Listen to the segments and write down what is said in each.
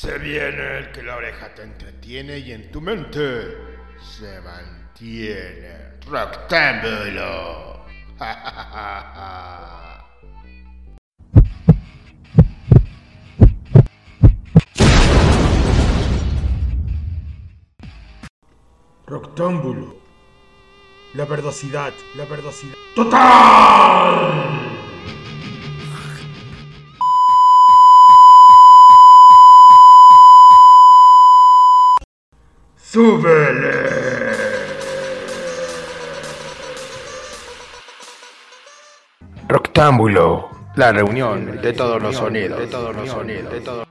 Se viene el que la oreja te entretiene y en tu mente se mantiene rectángulo. Rectángulo. La verdosidad, la verdosidad. ¡Total! ¡Súbele! Rectángulo. La reunión de todos los sonidos. De todos los sonidos. De todos.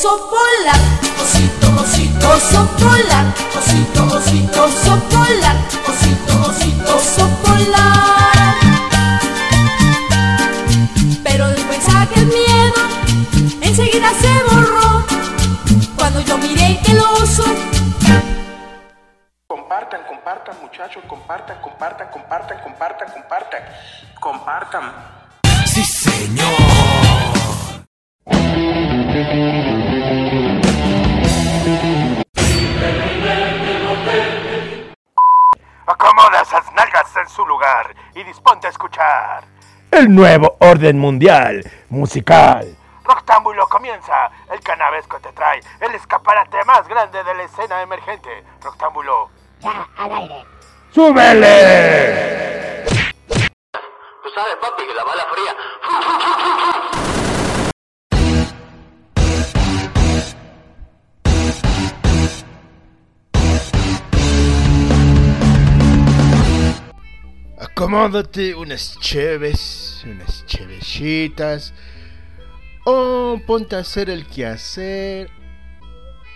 Oso polar. Osito, osito, oso polar. Osito, osito, oso polar. Osito, osito, oso polar. Pero después aquel miedo enseguida se borró. Cuando yo miré que el oso Compartan, compartan, muchachos, compartan, compartan, compartan, compartan, compartan, compartan. Y disponte a escuchar. El nuevo orden mundial musical. Rectángulo comienza. El canavesco te trae el escaparate más grande de la escena emergente. Rectángulo. ¡Súbele! Tú sabes, papi, que la bala fría. Acomódate unas cheves, unas chevesitas. O ponte a hacer el quehacer.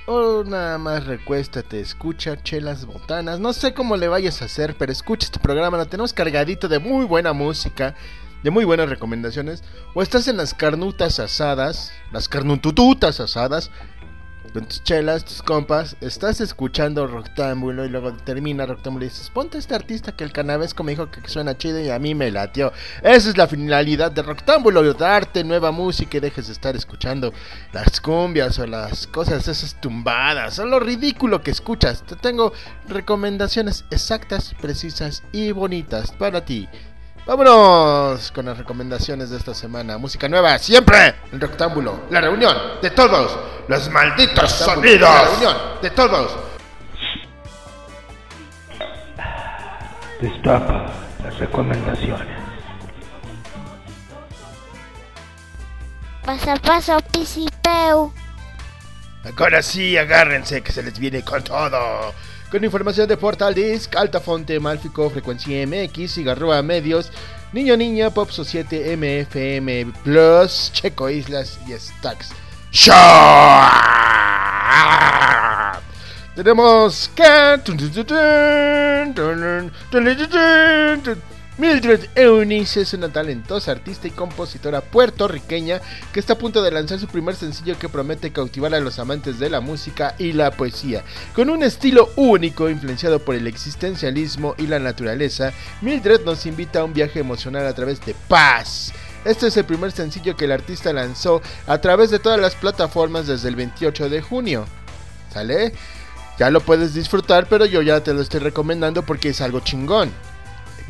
O nada más recuéstate, escucha chelas botanas. No sé cómo le vayas a hacer, pero escucha este programa. Lo tenemos cargadito de muy buena música, de muy buenas recomendaciones. O estás en las carnutas asadas, las carnutututas asadas, con tus chelas, tus compas, estás escuchando Rectángulo y luego termina Rectángulo y dices, ponte a este artista que el canavesco me dijo que suena chido y a mí me latió. Esa es la finalidad de Rectángulo, darte nueva música y dejes de estar escuchando las cumbias o las cosas esas tumbadas, o lo ridículo que escuchas. Te tengo recomendaciones exactas, precisas y bonitas para ti. Vámonos con las recomendaciones de esta semana. Música nueva, siempre en Rectángulo. La reunión de todos los malditos sonidos. La reunión de todos. Destapa las recomendaciones. Paso a paso, pisipeu. Ahora sí, agárrense que se les viene con todo. Con información de Portal Disc, Altafonte, Malfico, Frecuencia MX, Cigarroa Medios, Niño Niña, Pop Societe, MFM Plus, Checo Islas y Stacks. Show. Tenemos que... Mildred Eunice es una talentosa artista y compositora puertorriqueña que está a punto de lanzar su primer sencillo que promete cautivar a los amantes de la música y la poesía. Con un estilo único influenciado por el existencialismo y la naturaleza, Mildred nos invita a un viaje emocional a través de Paz. Este es el primer sencillo que el artista lanzó a través de todas las plataformas desde el 28 de junio. ¿Sale? Ya lo puedes disfrutar, pero yo ya te lo estoy recomendando porque es algo chingón.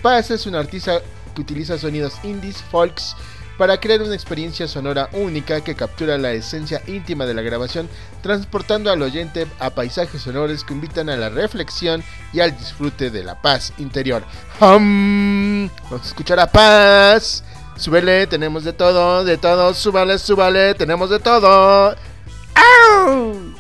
Paz es un artista que utiliza sonidos indies, folks, para crear una experiencia sonora única que captura la esencia íntima de la grabación, transportando al oyente a paisajes sonoros que invitan a la reflexión y al disfrute de la paz interior. Hum, vamos a escuchar a Paz. Súbele, tenemos de todo, de todo, súbale, súbale, tenemos de todo. ¡Au!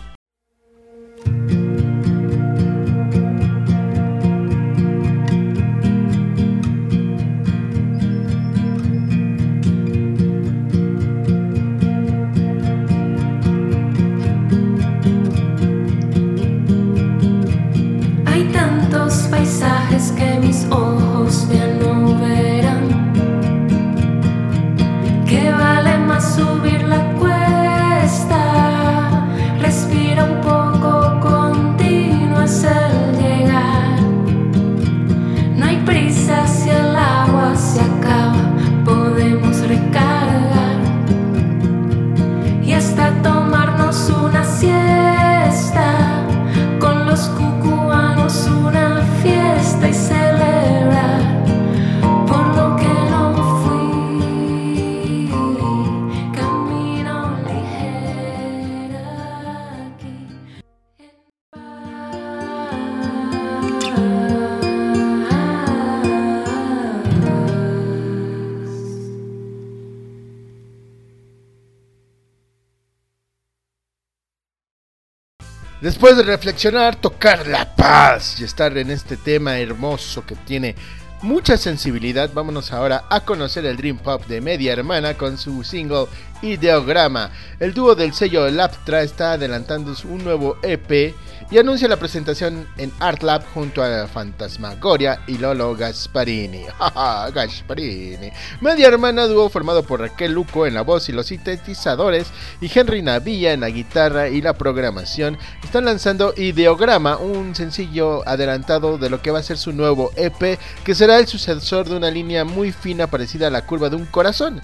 Después de reflexionar, tocar la paz y estar en este tema hermoso que tiene mucha sensibilidad, vámonos ahora a conocer el Dream Pop de Media Hermana con su single Ideograma. El dúo del sello Laptra está adelantando un nuevo EP y anuncia la presentación en Art Lab junto a Fantasmagoria y Lolo Gasparini. Gasparini. Media Hermana dúo formado por Raquel Luco en la voz y los sintetizadores y Henry Navilla en la guitarra y la programación están lanzando Ideograma, un sencillo adelantado de lo que va a ser su nuevo EP que será el sucesor de una línea muy fina parecida a la curva de un corazón.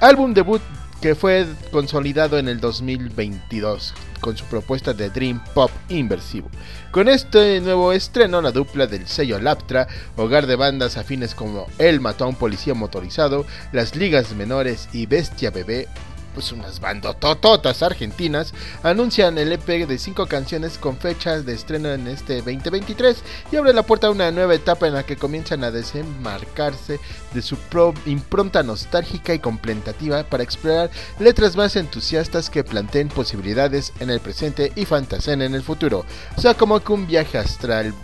Álbum debut que fue consolidado en el 2022 con su propuesta de Dream Pop inversivo. Con este nuevo estreno, la dupla del sello Laptra, hogar de bandas afines como El mató a un policía motorizado, Las Ligas Menores y Bestia Bebé, pues unas bandotototas argentinas, anuncian el EP de 5 canciones con fechas de estreno en este 2023 y abre la puerta a una nueva etapa en la que comienzan a desembarcarse de su pro impronta nostálgica y contemplativa para explorar letras más entusiastas que planteen posibilidades en el presente y fantaseen en el futuro. O sea, como que un viaje astral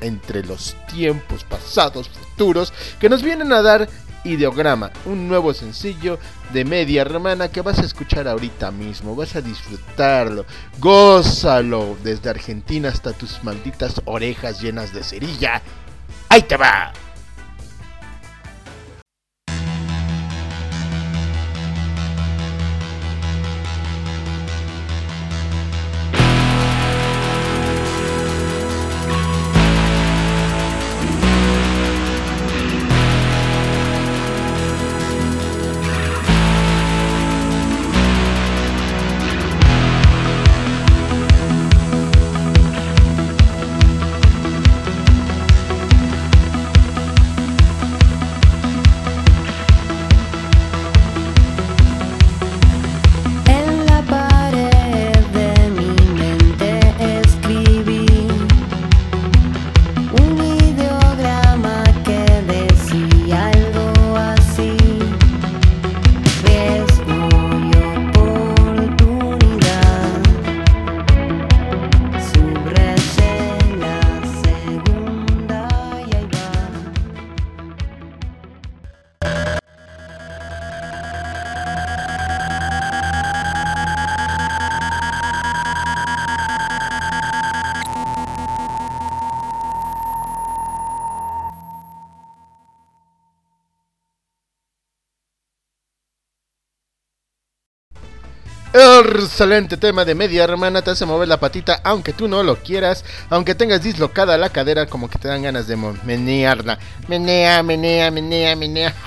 entre los tiempos pasados, futuros, que nos vienen a dar Ideograma, un nuevo sencillo de media hermana que vas a escuchar ahorita mismo, vas a disfrutarlo, gózalo desde Argentina hasta tus malditas orejas llenas de cerilla. ¡Ahí te va! Excelente tema de media hermana, te hace mover la patita aunque tú no lo quieras, aunque tengas dislocada la cadera como que te dan ganas de menearla. Menea, menea, menea, menea.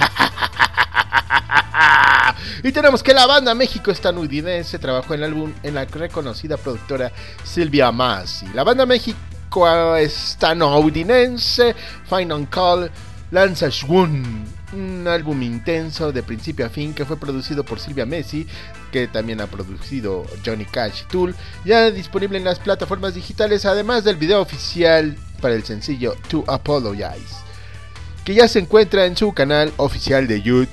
Y tenemos que la banda México estadounidense trabajó en el álbum en la reconocida productora Silvia Masi. La banda México estadounidense Final Call lanza Shwun, un álbum intenso de principio a fin que fue producido por Silvia Messi, que también ha producido Johnny Cash y Tool, ya disponible en las plataformas digitales, además del video oficial para el sencillo To Apologize, que ya se encuentra en su canal oficial de YouTube.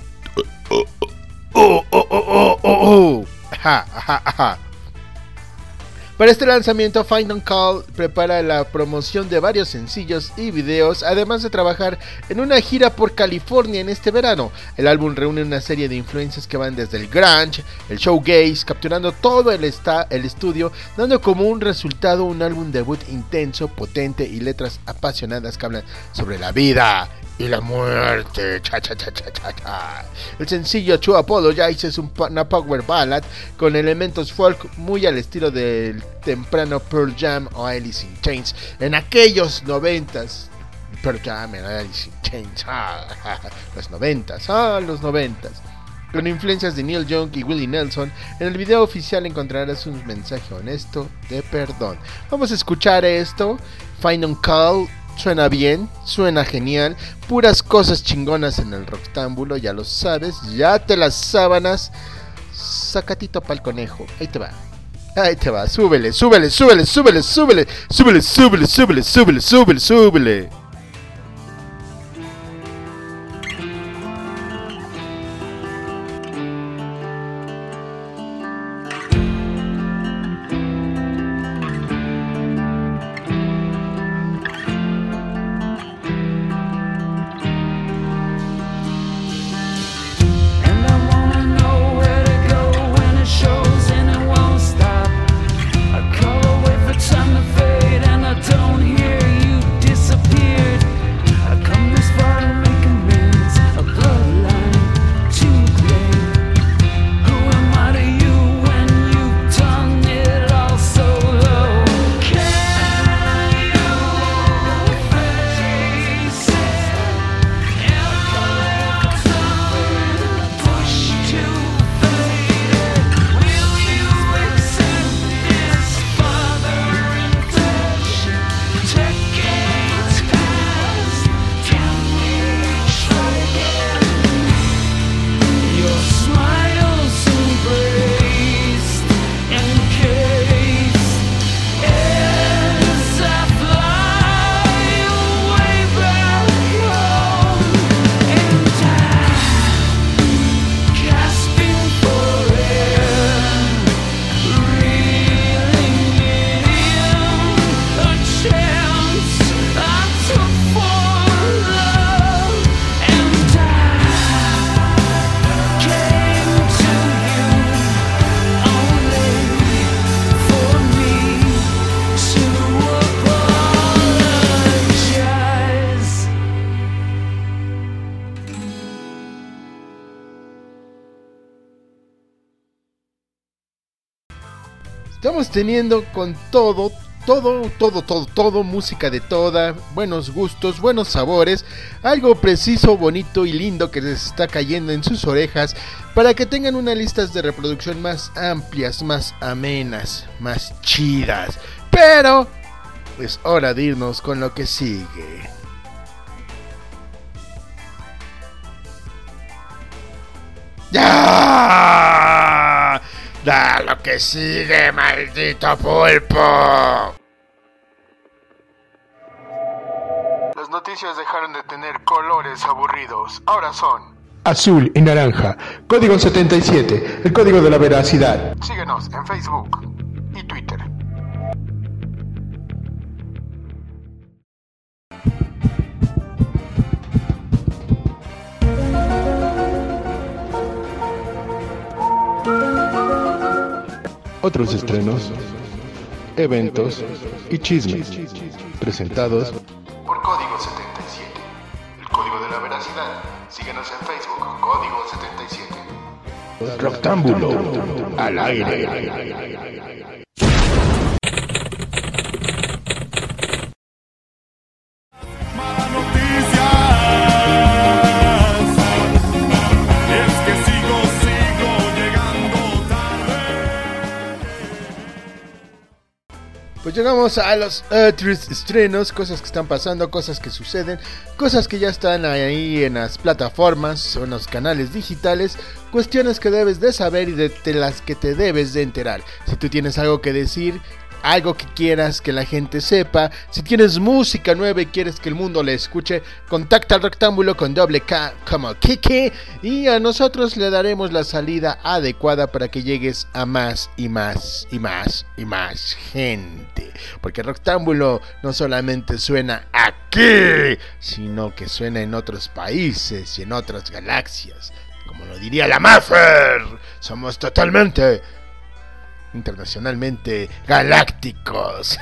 Para este lanzamiento, Final Call prepara la promoción de varios sencillos y videos, además de trabajar en una gira por California en este verano. El álbum reúne una serie de influencias que van desde el grunge, el showgaze, capturando todo el, el estudio, dando como un resultado un álbum debut intenso, potente y letras apasionadas que hablan sobre la vida y la muerte. Cha, cha, cha, cha, cha. El sencillo To Apologize es una power ballad con elementos folk muy al estilo del temprano Pearl Jam o Alice in Chains en aquellos noventas. Pearl Jam Alice in Chains. ah, los noventas, ah, los noventas. Con influencias de Neil Young y Willie Nelson, en el video oficial encontrarás un mensaje honesto de perdón. Vamos a escuchar esto. Final Call suena bien, suena genial. Puras cosas chingonas en el rocktámbulo, ya lo sabes. Ya te las sábanas. Sacatito pa'l conejo. Ahí te va. Ahí te va. Súbele, súbele, súbele, súbele, súbele. Súbele, súbele, súbele, súbele, súbele, súbele. Teniendo con todo, todo, todo, todo, todo, música de toda, buenos gustos, buenos sabores, algo preciso, bonito y lindo que les está cayendo en sus orejas para que tengan unas listas de reproducción más amplias, más amenas, más chidas. Pero es hora de irnos con lo que sigue. ¡Ya! ¡Da lo que sigue, maldito pulpo! Las noticias dejaron de tener colores aburridos. Ahora son Azul y naranja. Código 77. El código de la veracidad. Síguenos en Facebook Otros estrenos, eventos y chismes. Presentados Por Código 77. El código de la veracidad. Síguenos en Facebook. Código 77. Rectángulo al aire. Pues llegamos a los otros estrenos, cosas que están pasando, cosas que suceden, cosas que ya están ahí en las plataformas o en los canales digitales, cuestiones que debes de saber y de las que te debes de enterar. Si tú tienes algo que decir, algo que quieras que la gente sepa, si tienes música nueva y quieres que el mundo le escuche, contacta al rectángulo con doble K como Kiki y a nosotros le daremos la salida adecuada para que llegues a más y más y más y más gente. Porque el rectángulo no solamente suena aquí, sino que suena en otros países y en otras galaxias. Como lo diría la Maffer, somos totalmente internacionalmente galácticos.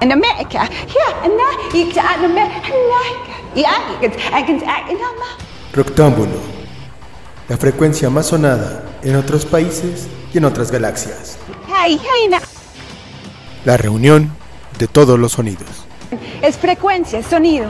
in en daar, ik sta in kan in Amerika. Rectángulo, la frecuencia más sonada en otros países y en otras galaxias. Hey, hey, na. La reunión de todos los sonidos. Es frecuencia, sonido.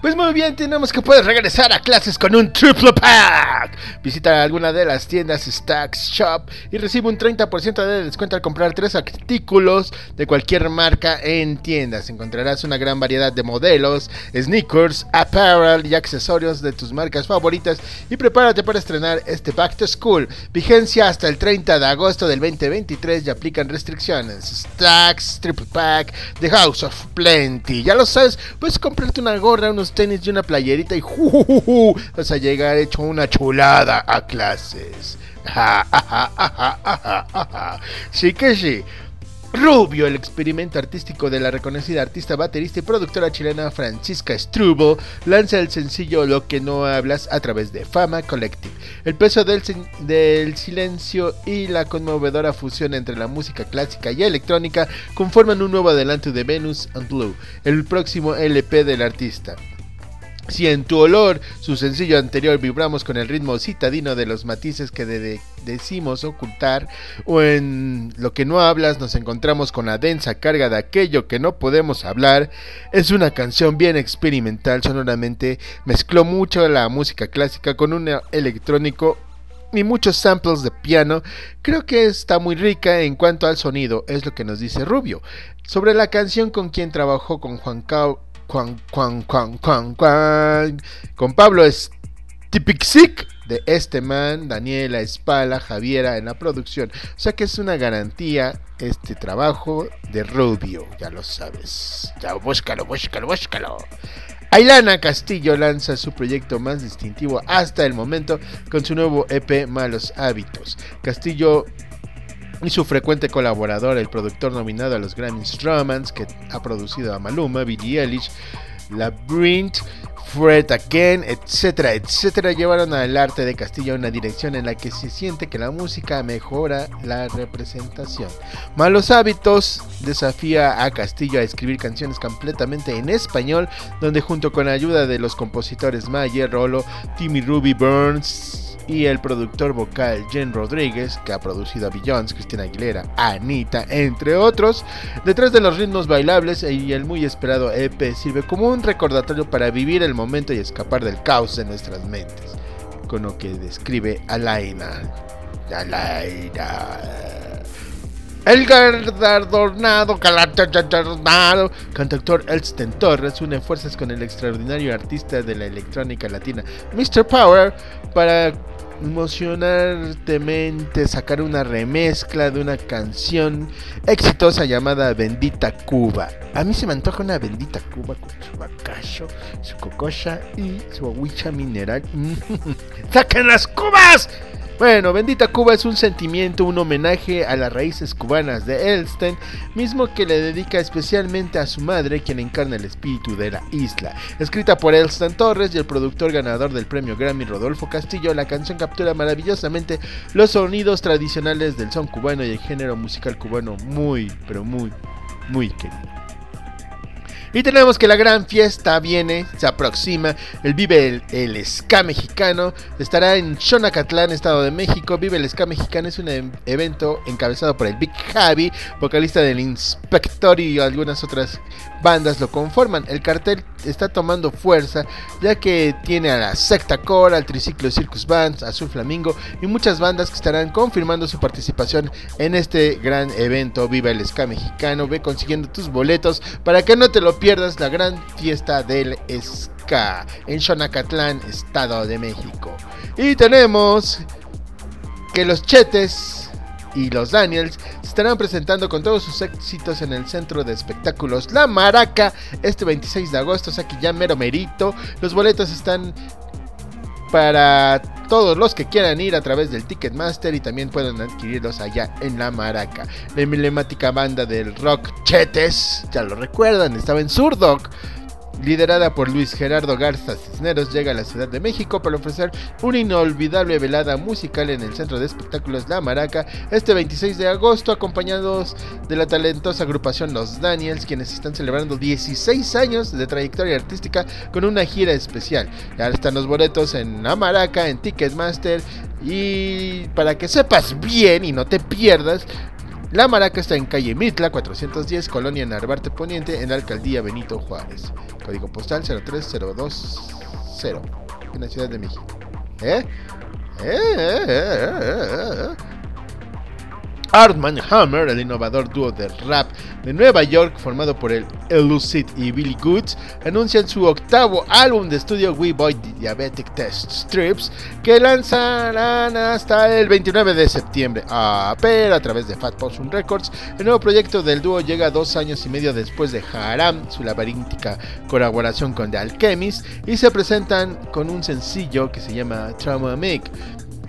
Pues muy bien, tenemos que poder regresar a clases con un triple pack. Visita alguna de las tiendas Stacks Shop y recibe un 30% de descuento al comprar tres artículos de cualquier marca en tiendas. Encontrarás una gran variedad de modelos, sneakers, apparel y accesorios de tus marcas favoritas y prepárate para estrenar este Back to School. Vigencia hasta el 30 de agosto del 2023 y aplican restricciones. Stacks Triple Pack The House of Plenty. Ya lo sabes, puedes comprarte una gorra, unos tenis y una playerita y ¡jujujuju! vas a llegar hecho una chulada a clases. Sí que sí. Rubio, el experimento artístico de la reconocida artista, baterista y productora chilena Francisca Strubo, lanza el sencillo Lo que no hablas a través de Fama Collective. El peso del, del silencio y la conmovedora fusión entre la música clásica y electrónica conforman un nuevo adelanto de Venus and Blue, el próximo LP del artista. Si en tu olor, su sencillo anterior, vibramos con el ritmo citadino de los matices que de- de- decimos ocultar, o en lo que no hablas nos encontramos con la densa carga de aquello que no podemos hablar, es una canción bien experimental sonoramente, mezcló mucho la música clásica con un electrónico y muchos samples de piano, creo que está muy rica en cuanto al sonido, es lo que nos dice Rubio. Sobre la canción con quien trabajó con Juan Cao, Juan, Juan, Juan, Juan, Juan, con Pablo Stipixic de este man, Daniela Espala, Javiera en la producción. O sea que es una garantía este trabajo de Rubio, ya lo sabes. Ya búscalo, búscalo, búscalo. Ailana Castillo lanza su proyecto más distintivo hasta el momento con su nuevo EP Malos Hábitos. Castillo y su frecuente colaborador, el productor nominado a los Grammys Romance, que ha producido a Maluma, Billie Eilish, Labyrinth, Fred Again, etcétera, etcétera, llevaron al arte de Castillo a una dirección en la que se siente que la música mejora la representación. Malos Hábitos desafía a Castillo a escribir canciones completamente en español, donde junto con la ayuda de los compositores Mayer, Rolo, Timmy Ruby Burns, y el productor vocal Jen Rodríguez, que ha producido a Beyoncé, Cristina Aguilera, Anita, entre otros. Detrás de los ritmos bailables y el muy esperado EP sirve como un recordatorio para vivir el momento y escapar del caos de nuestras mentes, con lo que describe Alaina. Alaina. El galardonado galardonado cantautor Elston Torres une fuerzas con el extraordinario artista de la electrónica latina Mr. Power para emocionantemente sacar una remezcla de una canción exitosa llamada Bendita Cuba. A mí se me antoja una Bendita Cuba con su bacacho, su cococha y su agüicha mineral. ¡Saquen las cubas! Bueno, Bendita Cuba es un sentimiento, un homenaje a las raíces cubanas de Elsten, mismo que le dedica especialmente a su madre, quien encarna el espíritu de la isla. Escrita por Elston Torres y el productor ganador del premio Grammy Rodolfo Castillo, la canción captura maravillosamente los sonidos tradicionales del son cubano y el género musical cubano muy, pero muy, muy querido. Y tenemos que la gran fiesta viene, se aproxima. El Vive el, Ska Mexicano estará en Xonacatlán, Estado de México. Vive el Ska Mexicano es un e- evento encabezado por el Big Javi, vocalista del Inspector y algunas otras bandas lo conforman. El cartel está tomando fuerza ya que tiene a la Secta Core, al Triciclo Circus Bands, Azul Flamingo y muchas bandas que estarán confirmando su participación en este gran evento. Viva el Ska Mexicano, ve consiguiendo tus boletos para que no te lo pierdas la gran fiesta del Ska en Xonacatlán, Estado de México. Y tenemos que los Chetes y los Daniels estarán presentando con todos sus éxitos en el centro de espectáculos La Maraca este 26 de agosto, o sea que ya mero merito. Los boletos están para todos los que quieran ir a través del Ticketmaster y también pueden adquirirlos allá en La Maraca. La emblemática banda del rock Chetes, ya lo recuerdan, estaba en Surdoc. Liderada por Luis Gerardo Garza Cisneros, llega a la Ciudad de México para ofrecer una inolvidable velada musical en el Centro de Espectáculos La Maraca este 26 de agosto, acompañados de la talentosa agrupación Los Daniels, quienes están celebrando 16 años de trayectoria artística con una gira especial. Ya están los boletos en La Maraca, en Ticketmaster, y para que sepas bien y no te pierdas, la Maraca está en calle Mitla 410, Colonia Narvarte Poniente, en la alcaldía Benito Juárez. Código postal 03020, en la Ciudad de México. ¿Eh? ¿Eh? ¿Eh? ¿Eh? ¿Eh? Artman Hammer, el innovador dúo de rap de Nueva York formado por el Elucid y Billy Goods, anuncian su octavo álbum de estudio We Boy Diabetic Test Strips que lanzarán hasta el 29 de septiembre. Ah, pero a través de Fat Possum Records, el nuevo proyecto del dúo llega dos años y medio después de Haram, su laberíntica colaboración con The Alchemist, y se presentan con un sencillo que se llama Trauma Make,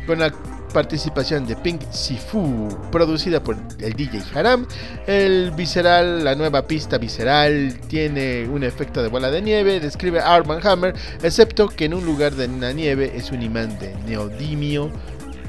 con la participación de Pink Sifu, producida por el DJ Haram. El visceral, la nueva pista visceral, tiene un efecto de bola de nieve, describe Arman Hammer, excepto que en un lugar de la nieve es un imán de neodimio,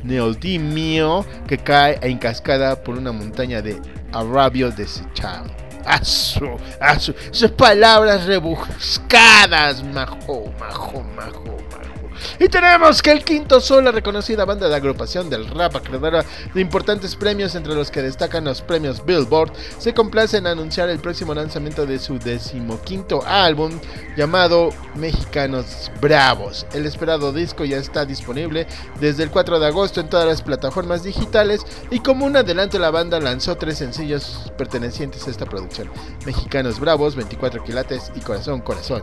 neodimio que cae en cascada por una montaña de arabio desechado. Asu, asu, sus palabras rebuscadas, majo, majo, majo, majo. Y tenemos que el Quinto Sol, la reconocida banda de agrupación del rap acreedora de importantes premios, entre los que destacan los premios Billboard, se complace en anunciar el próximo lanzamiento de su decimoquinto álbum llamado Mexicanos Bravos. El esperado disco ya está disponible desde el 4 de agosto en todas las plataformas digitales y como un adelanto la banda lanzó tres sencillos pertenecientes a esta producción. Mexicanos Bravos, 24 quilates y Corazón Corazón.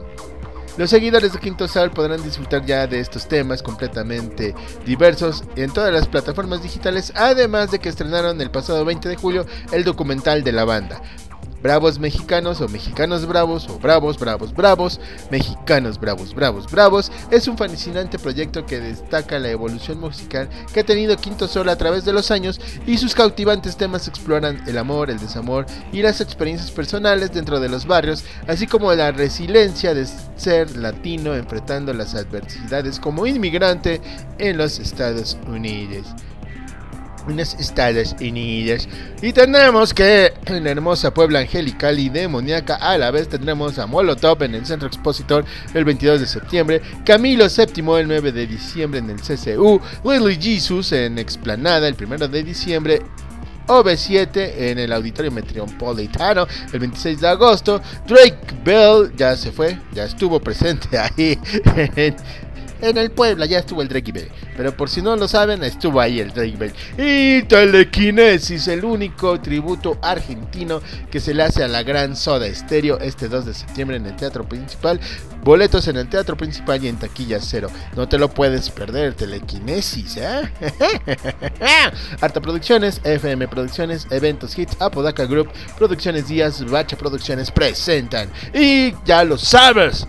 Los seguidores de Quinto Sol podrán disfrutar ya de estos temas completamente diversos en todas las plataformas digitales, además de que estrenaron el pasado 20 de julio el documental de la banda. Bravos Mexicanos o Mexicanos Bravos o Bravos, Bravos, Bravos, Mexicanos Bravos, Bravos, Bravos, es un fascinante proyecto que destaca la evolución musical que ha tenido Quinto Sol a través de los años y sus cautivantes temas exploran el amor, el desamor y las experiencias personales dentro de los barrios, así como la resiliencia de ser latino enfrentando las adversidades como inmigrante en los Estados Unidos Estados Unidos. Y tenemos que en la hermosa Puebla Angelical y demoníaca a la vez tendremos a Molotov en el Centro Expositor el 22 de septiembre, Camilo VII el 9 de diciembre en el CCU, Lily Jesus en Explanada el 1 de diciembre. OV7 en el Auditorio Metropolitano el 26 de agosto. Drake Bell ya se fue, ya estuvo presente ahí en, en el Puebla ya estuvo el Drake Bell. Pero por si no lo saben, estuvo ahí el Drake Bell. Y Telequinesis, el único tributo argentino que se le hace a la gran Soda Stereo este 2 de septiembre en el Teatro Principal. Boletos en el Teatro Principal y en Taquilla Cero. No te lo puedes perder, Telequinesis, ¿eh? Arta Producciones, FM Producciones, Eventos Hits, Apodaca Group, Producciones Díaz, Bacha Producciones presentan. Y ya lo sabes.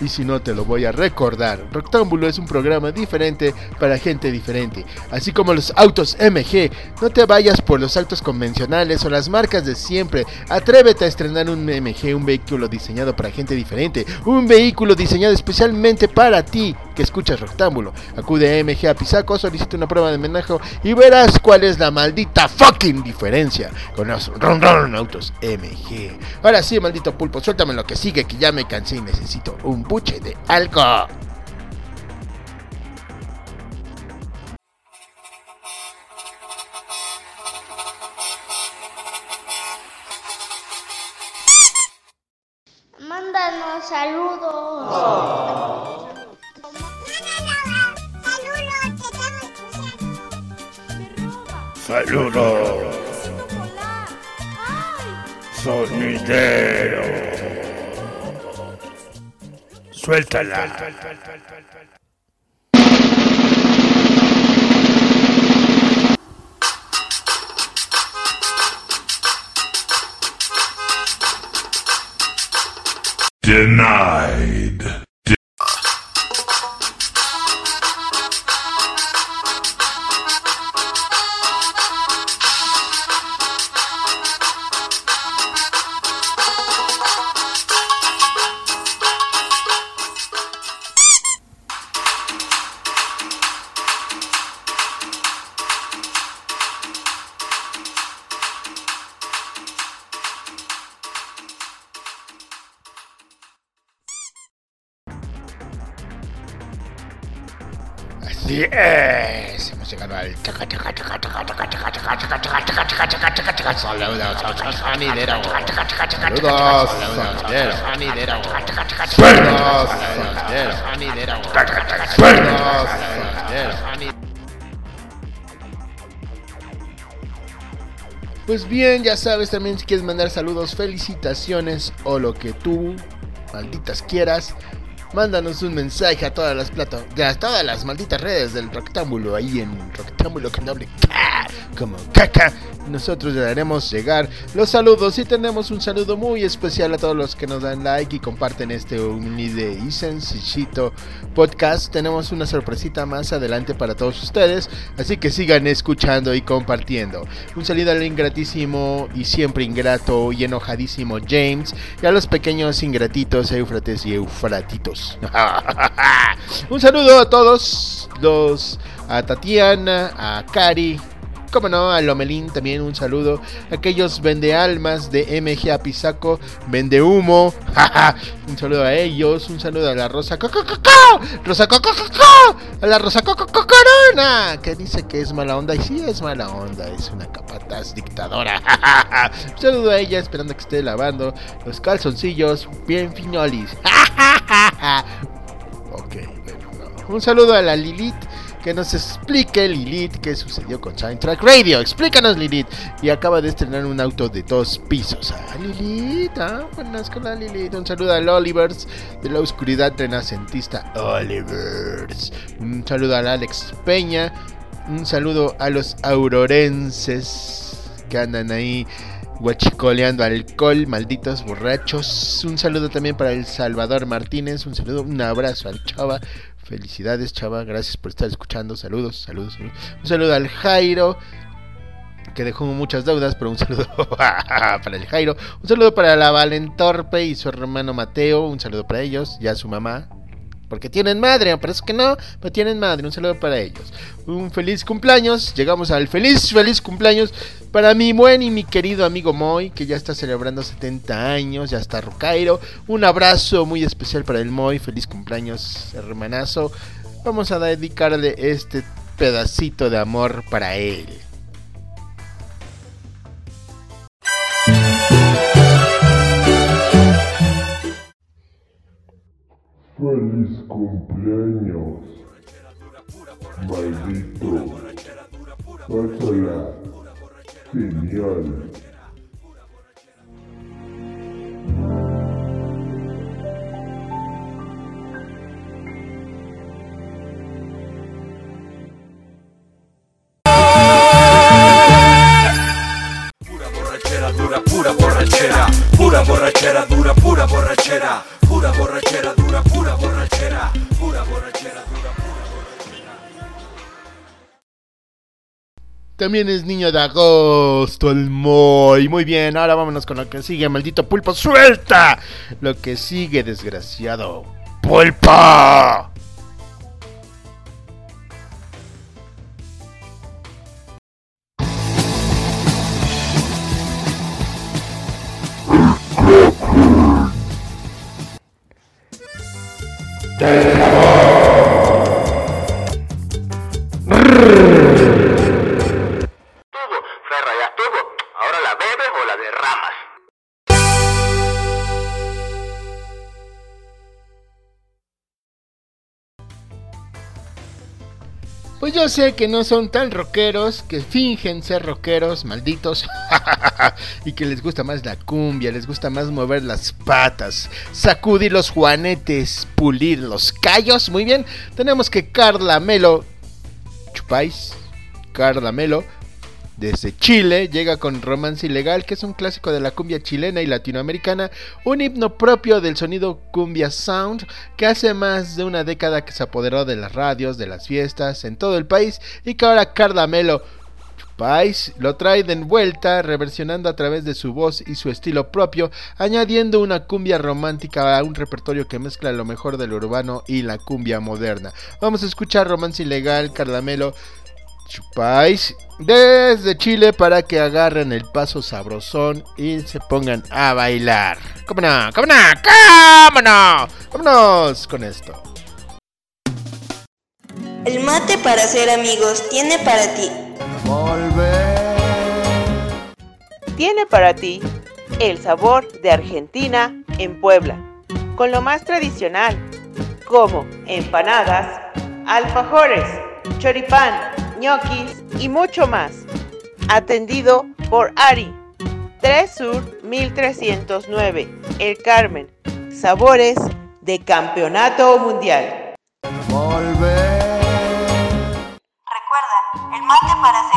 Y si no te lo voy a recordar, Rectángulo es un programa diferente para gente diferente. Así como los autos MG, no te vayas por los autos convencionales o las marcas de siempre. Atrévete a estrenar un MG, un vehículo diseñado para gente diferente. Un vehículo diseñado especialmente para ti que escuchas Rectángulo. Acude a MG a Pisaco, solicita una prueba de menaje y verás cuál es la maldita fucking diferencia con los ron, ron, autos MG. Ahora sí, maldito pulpo, suéltame lo que sigue que ya me cansé y necesito un buche de algo. Mándanos saludos. Saludos, sonidero. Suéltala. Denied. Chaca saludos sonidero sonidero saludos saludos Pues bien, ya sabes también si quieres mandar saludos, felicitaciones o lo que tú malditas quieras, mándanos un mensaje a todas las plata, a todas las malditas redes del rectángulo ahí en rectángulo con doble K, como caca. Nosotros le haremos llegar los saludos y tenemos un saludo muy especial a todos los que nos dan like y comparten este humilde y sencillito podcast. Tenemos una sorpresita más adelante para todos ustedes, así que sigan escuchando y compartiendo. Un saludo al ingratísimo y siempre ingrato y enojadísimo James y a los pequeños ingratitos Eufrates y Eufratitos. un saludo a todos los a Tatiana, a Cari, como no, a Lomelín también un saludo. Aquellos vende almas de MG Apizaco, vende humo. un saludo a ellos. Un saludo a la Rosa Coco. Rosa. A la Rosa Coco Corona. Que dice que es mala onda. Y sí es mala onda. Es una capataz dictadora. un saludo a ella esperando que esté lavando los calzoncillos bien finolis. ok, bueno, no. Un saludo a la Lilith que nos explique Lilith qué sucedió con Soundtrack Radio. Explícanos Lilith. Y acaba de estrenar un auto de dos pisos. Ah, Lilith, ah, buenas con la Lilith. Un saludo al Olivers de la oscuridad renacentista. Olivers. Un saludo al Alex Peña. Un saludo a los aurorenses que andan ahí Guachicoleando alcohol, malditos borrachos. Un saludo también para el Salvador Martínez. Un saludo, un abrazo al Chava. Felicidades, Chava. Gracias por estar escuchando. Saludos, saludos, saludos. Un saludo al Jairo, que dejó muchas deudas, pero un saludo para el Jairo. Un saludo para la Valentorpe y su hermano Mateo. Un saludo para ellos, ya su mamá. Porque tienen madre, parece que no, pero tienen madre. Un saludo para ellos. Un feliz cumpleaños. Llegamos al feliz, feliz cumpleaños para mi buen y mi querido amigo Moy, que ya está celebrando 70 años. Ya está Rocairo. Un abrazo muy especial para el Moy. Feliz cumpleaños, hermanazo. Vamos a dedicarle este pedacito de amor para él. Feliz cumpleaños, maldito. Pásala. Genial. Pura borrachera dura, pura borrachera, pura borrachera dura, pura borrachera, pura borrachera dura, pura borrachera, pura borrachera dura. También es niño de agosto, el Moy. Muy bien, ahora vámonos con lo que sigue, maldito pulpo. ¡Suelta! Lo que sigue, desgraciado. ¡Pulpo! ¡Descabón! Sé que no son tan rockeros, que fingen ser rockeros, malditos, y que les gusta más la cumbia, les gusta más mover las patas, sacudir los juanetes, pulir los callos. Muy bien, tenemos que Carla Melo, chupáis, Carla Melo, desde Chile, llega con Romance Ilegal, que es un clásico de la cumbia chilena y latinoamericana, un himno propio del sonido cumbia sound, que hace más de una década que se apoderó de las radios, de las fiestas, en todo el país, y que ahora Carla Melo Chupáis lo trae de vuelta, reversionando a través de su voz y su estilo propio, añadiendo una cumbia romántica a un repertorio que mezcla lo mejor del urbano y la cumbia moderna. Vamos a escuchar Romance Ilegal, Carla Melo, Chupáis desde Chile para que agarren el paso sabrosón y se pongan a bailar. ¿Cómo no? ¿Cómo no? ¿Cómo no? Vámonos con esto. El mate para ser amigos tiene para ti. Tiene para ti el sabor de Argentina en Puebla, con lo más tradicional, como empanadas, alfajores, choripán, ñoquis y mucho más. Atendido por Ari, 3 Sur 1309, El Carmen. Sabores de Campeonato Mundial. Recuerda, el mate para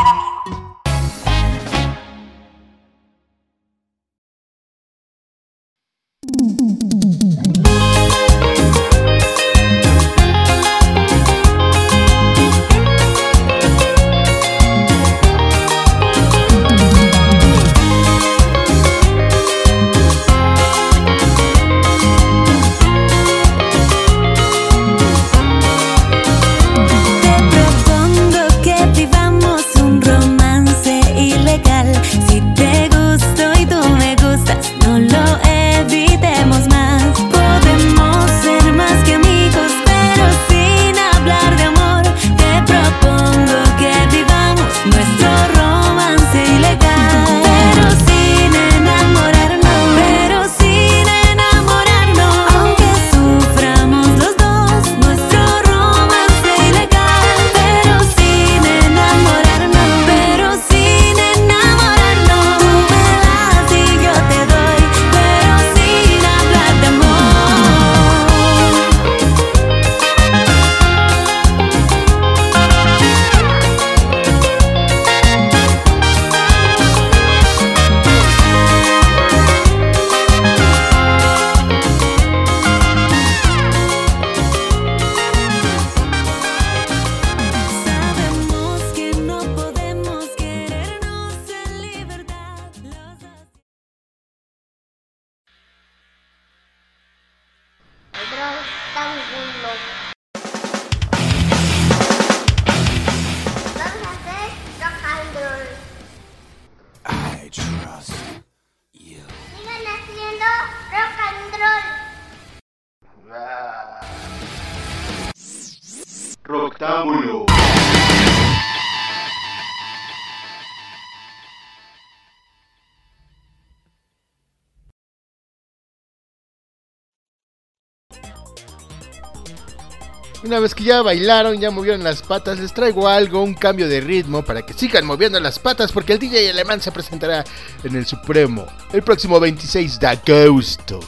Una vez que ya bailaron, ya movieron las patas, les traigo algo, un cambio de ritmo para que sigan moviendo las patas porque el DJ alemán se presentará en el Supremo el próximo 26 de agosto.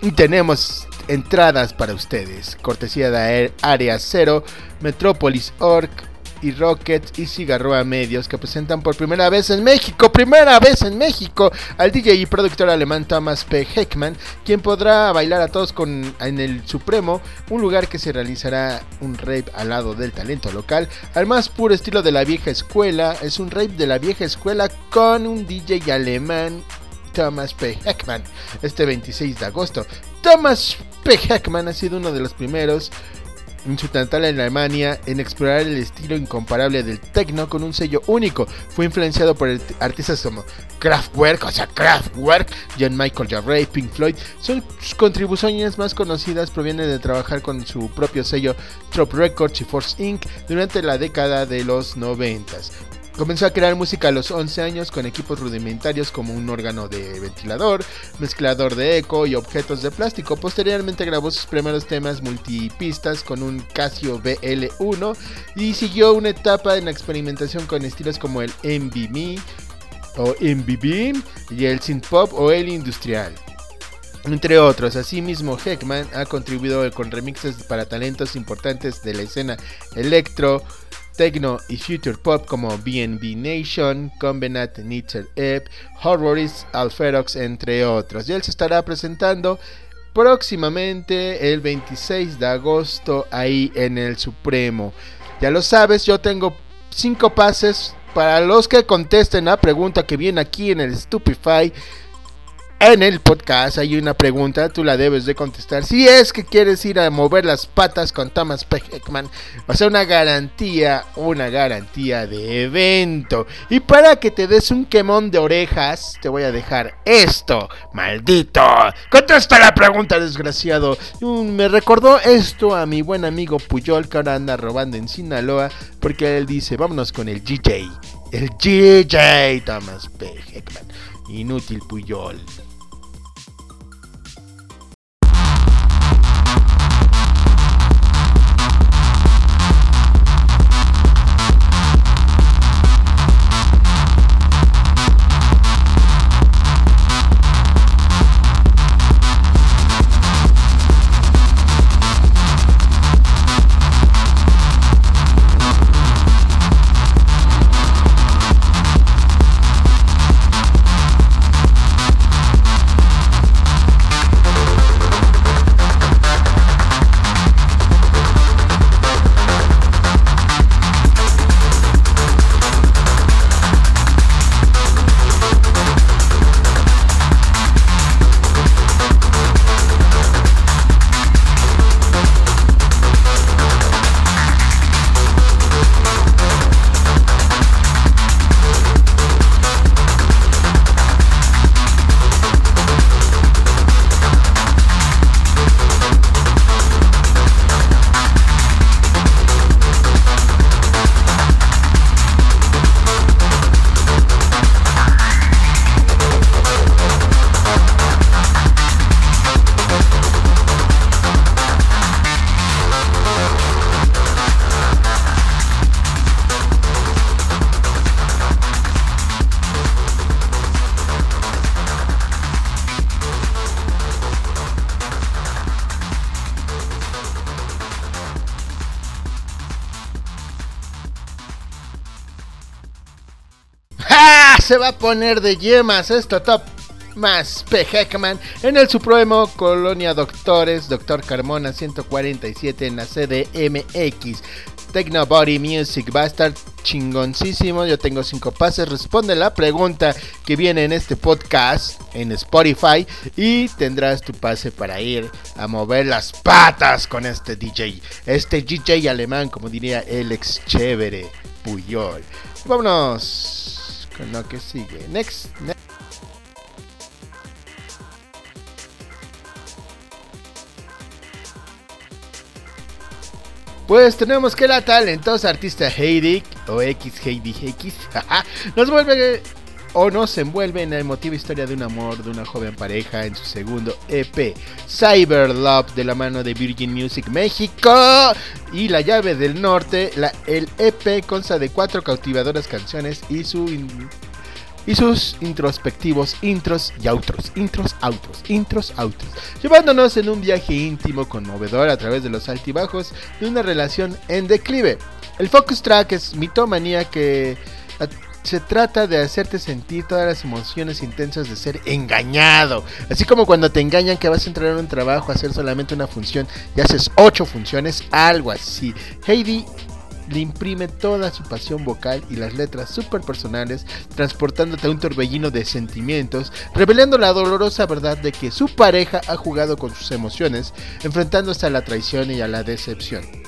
Y tenemos entradas para ustedes, cortesía de Área Cero, Metrópolis Org y Rocket y Cigarroa Medios que presentan por primera vez en México, primera vez en México, al DJ y productor alemán Thomas P. Heckman, quien podrá bailar a todos con, en el Supremo, un lugar que se realizará un rave al lado del talento local, al más puro estilo de la vieja escuela, es un rave de la vieja escuela con un DJ alemán Thomas P. Heckman este 26 de agosto. Thomas P. Heckman ha sido uno de los primeros en su natal en Alemania en explorar el estilo incomparable del techno con un sello único. Fue influenciado por artistas como Kraftwerk, o sea, Kraftwerk, John Michael Jarre, Pink Floyd. Sus contribuciones más conocidas provienen de trabajar con su propio sello Trop Records y Force Inc. durante la década de los 90. Comenzó a crear música a los 11 años con equipos rudimentarios como un órgano de ventilador, mezclador de eco y objetos de plástico. Posteriormente grabó sus primeros temas multipistas con un Casio BL1 y siguió una etapa en la experimentación con estilos como el MBM o MBB y el synth-pop o el industrial. Entre otros, asimismo Heckman ha contribuido con remixes para talentos importantes de la escena electro, techno y future pop como BNB Nation, Combinat, Nietzsche Ep, Horroris, Alferox, entre otros. Y él se estará presentando próximamente el 26 de agosto ahí en el Supremo. Ya lo sabes, yo tengo 5 pases para los que contesten la pregunta que viene aquí en el Stupefy en el podcast hay una pregunta, tú la debes de contestar. Si es que quieres ir a mover las patas con Thomas P. Heckman, va a ser una garantía, una garantía de evento. Y para que te des un quemón de orejas, te voy a dejar esto, maldito. Contesta la pregunta, desgraciado. Mm, Me recordó esto a mi buen amigo Puyol que ahora anda robando en Sinaloa, porque él dice, vámonos con el DJ. El DJ Thomas P. Heckman. Inútil Puyol. Se va a poner de yemas esto top más P. Heckman en el Supremo Colonia Doctores, Doctor Carmona 147 en la CDMX. Techno Body Music va a estar chingoncísimo. Yo tengo cinco pases. Responde la pregunta que viene en este podcast en Spotify y tendrás tu pase para ir a mover las patas con este DJ. Este DJ alemán, como diría el ex chévere Puyol. Vámonos con lo que sigue. Next. next. Pues tenemos que la talentosa artista Heidi, o X Heidi X, nos vuelve o nos envuelve en la emotiva historia de un amor de una joven pareja en su segundo EP, Cyber Love, de la mano de Virgin Music México y La Llave del Norte. La- el EP consta de cuatro cautivadoras canciones y su y sus introspectivos intros y outros, intros, outros, intros, outros, llevándonos en un viaje íntimo conmovedor a través de los altibajos de una relación en declive. El focus track es Mitomanía que se trata de hacerte sentir todas las emociones intensas de ser engañado. Así como cuando te engañan que vas a entrar en un trabajo a hacer solamente una función y haces ocho funciones, algo así. Heidi le imprime toda su pasión vocal y las letras súper personales, transportándote a un torbellino de sentimientos, revelando la dolorosa verdad de que su pareja ha jugado con sus emociones, enfrentándose a la traición y a la decepción.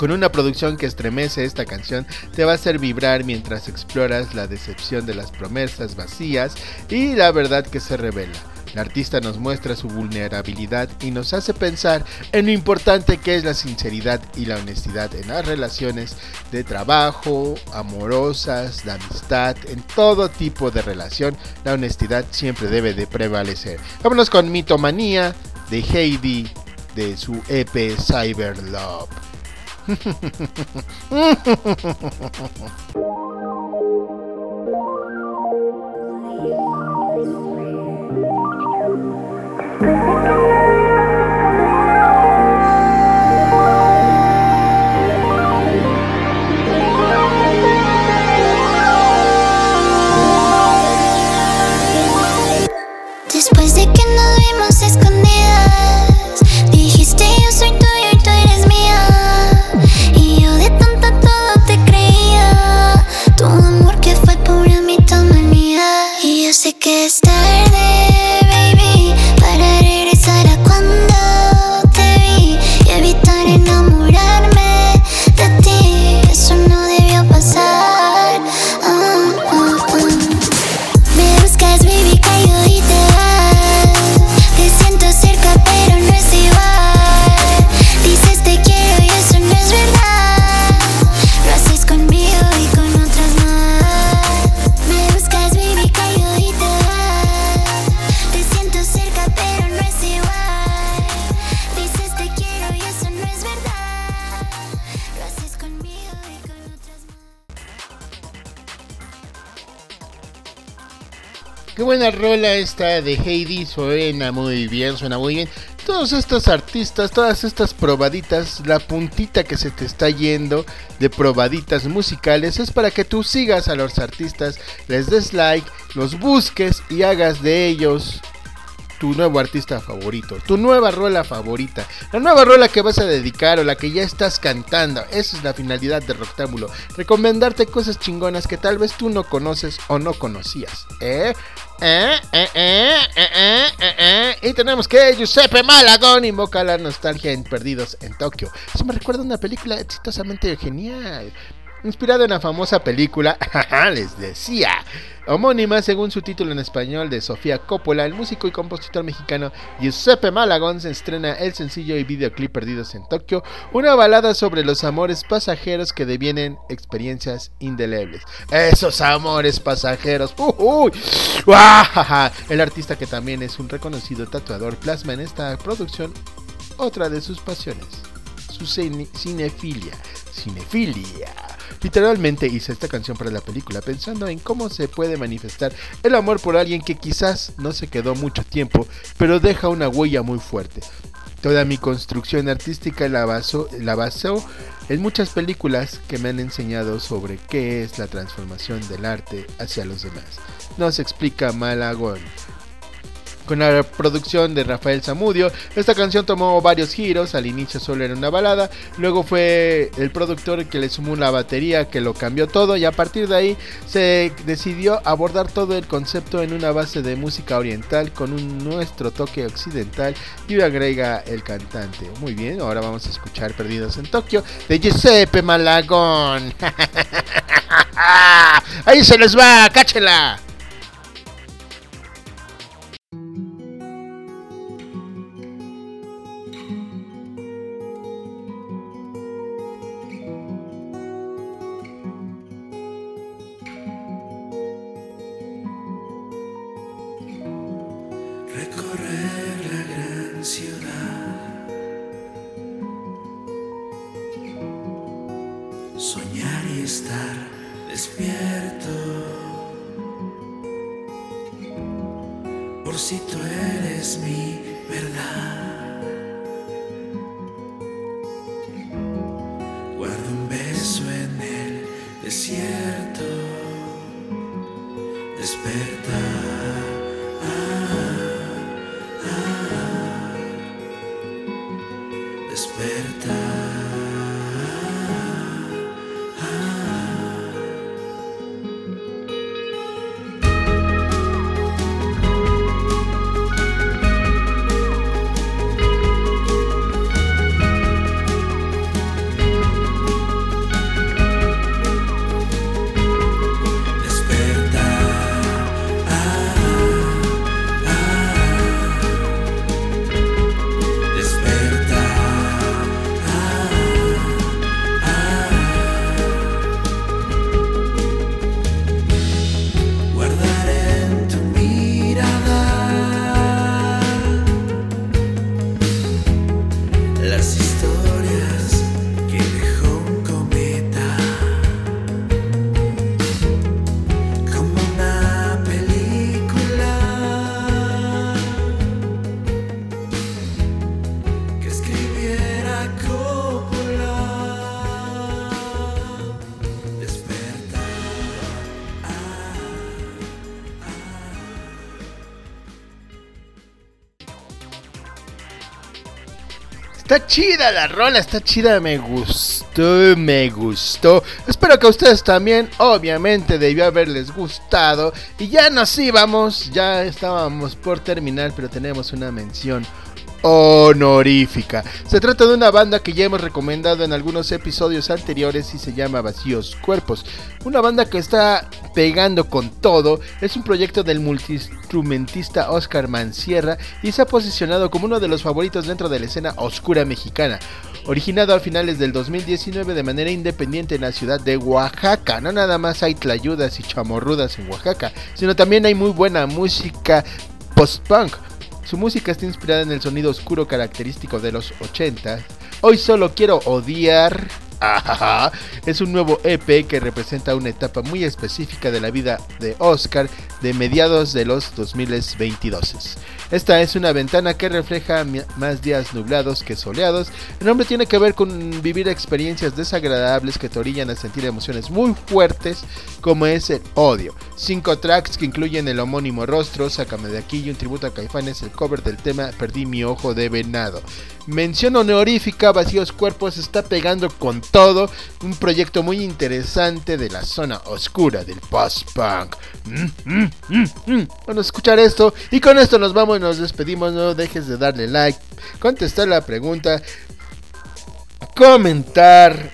Con una producción que estremece esta canción, te va a hacer vibrar mientras exploras la decepción de las promesas vacías y la verdad que se revela. La artista nos muestra su vulnerabilidad y nos hace pensar en lo importante que es la sinceridad y la honestidad en las relaciones de trabajo, amorosas, de amistad, en todo tipo de relación. La honestidad siempre debe de prevalecer. Vámonos con Mitomanía de Heidi de su EP Cyber Love. フフフフフ Cause starlight buena rola esta de Heidi, suena muy bien, suena muy bien. Todos estos artistas, todas estas probaditas, la puntita que se te está yendo de probaditas musicales es para que tú sigas a los artistas, les des like, los busques y hagas de ellos tu nuevo artista favorito, tu nueva rola favorita, la nueva rola que vas a dedicar o la que ya estás cantando. Esa es la finalidad de Roctábulo, recomendarte cosas chingonas que tal vez tú no conoces o no conocías. ¿Eh? Eh, eh, ¿Eh? ¿Eh? ¿Eh? y tenemos que Giuseppe Malagón invoca la nostalgia en Perdidos en Tokio. Eso me recuerda a una película exitosamente genial, inspirada en la famosa película, les decía, homónima según su título en español de Sofía Coppola, el músico y compositor mexicano Giuseppe Malagón se estrena el sencillo y videoclip Perdidos en Tokio, una balada sobre los amores pasajeros que devienen experiencias indelebles. Esos amores pasajeros, ¡uy! ¡Uajaja! El artista que también es un reconocido tatuador plasma en esta producción otra de sus pasiones, su cine- cinefilia. Cinefilia. Literalmente hice esta canción para la película pensando en cómo se puede manifestar el amor por alguien que quizás no se quedó mucho tiempo, pero deja una huella muy fuerte. Toda mi construcción artística la basó, la basó en muchas películas que me han enseñado sobre qué es la transformación del arte hacia los demás. Nos explica Malagón. Con la producción de Rafael Zamudio, esta canción tomó varios giros, al inicio solo era una balada, luego fue el productor que le sumó la batería que lo cambió todo y a partir de ahí se decidió abordar todo el concepto en una base de música oriental con un nuestro toque occidental y agrega el cantante. Muy bien, ahora vamos a escuchar Perdidos en Tokio de Giuseppe Malagón. Ahí se les va, cáchela. Está chida la rola, está chida, me gustó, me gustó. Espero que a ustedes también, obviamente, debió haberles gustado. Y ya nos íbamos, ya estábamos por terminar, pero tenemos una mención honorífica. Se trata de una banda que ya hemos recomendado en algunos episodios anteriores y se llama Vacíos Cuerpos. Una banda que está pegando con todo. Es un proyecto del multiinstrumentista Oscar Mancierra y se ha posicionado como uno de los favoritos dentro de la escena oscura mexicana. Originado a finales del 2019 de manera independiente en la ciudad de Oaxaca. No nada más hay tlayudas y chamorrudas en Oaxaca, sino también hay muy buena música post-punk. Su música está inspirada en el sonido oscuro característico de los 80. Hoy solo quiero odiar. Es un nuevo EP que representa una etapa muy específica de la vida de Oscar de mediados de los 2022. Esta es una ventana que refleja más días nublados que soleados. El nombre tiene que ver con vivir experiencias desagradables que te orillan a sentir emociones muy fuertes como es el odio. Cinco tracks que incluyen el homónimo rostro, Sácame de aquí y un tributo a Caifanes, el cover del tema Perdí mi ojo de venado. Mención honorífica, Vacíos Cuerpos está pegando con todo. Un proyecto muy interesante de la zona oscura del post-punk. Mm, mm, mm, mm. A escuchar esto y con esto nos vamos y nos despedimos. No dejes de darle like, contestar la pregunta, comentar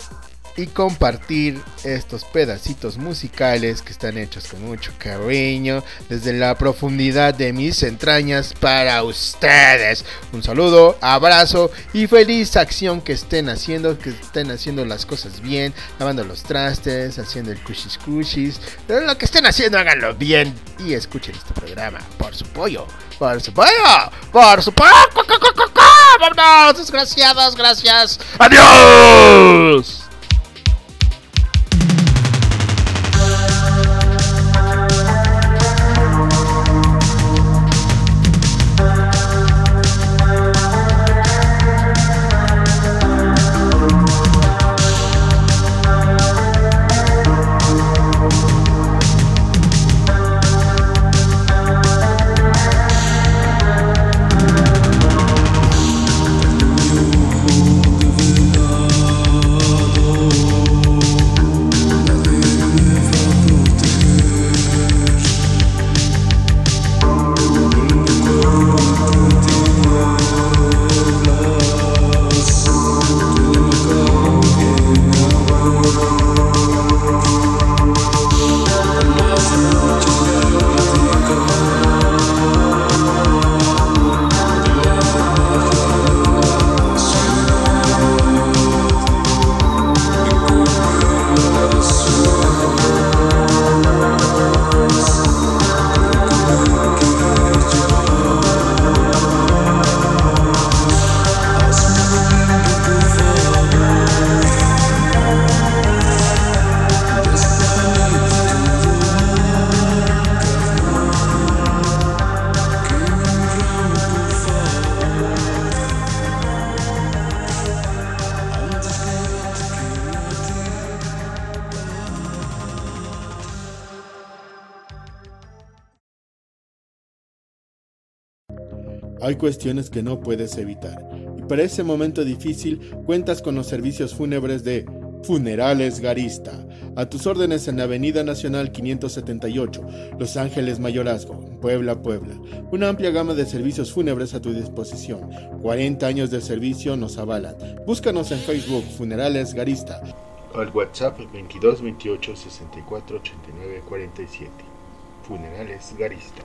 y compartir estos pedacitos musicales que están hechos con mucho cariño desde la profundidad de mis entrañas para ustedes. Un saludo, abrazo y feliz acción que estén haciendo, que estén haciendo las cosas bien, lavando los trastes, haciendo el cushis cushis, lo que estén haciendo háganlo bien y escuchen este programa por su pollo, por su pollo, por su pollo. Vámonos, desgraciados, gracias. Adiós. Hay cuestiones que no puedes evitar. Y para ese momento difícil cuentas con los servicios fúnebres de Funerales Garista. A tus órdenes en la Avenida Nacional 578, Los Ángeles Mayorazgo, Puebla, Puebla. Una amplia gama de servicios fúnebres a tu disposición. 40 años de servicio nos avalan. Búscanos en Facebook Funerales Garista. Al WhatsApp 22 28 64 89 47. Funerales Garista.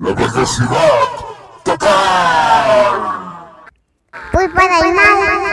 La velocidad total. Pulpa del mal.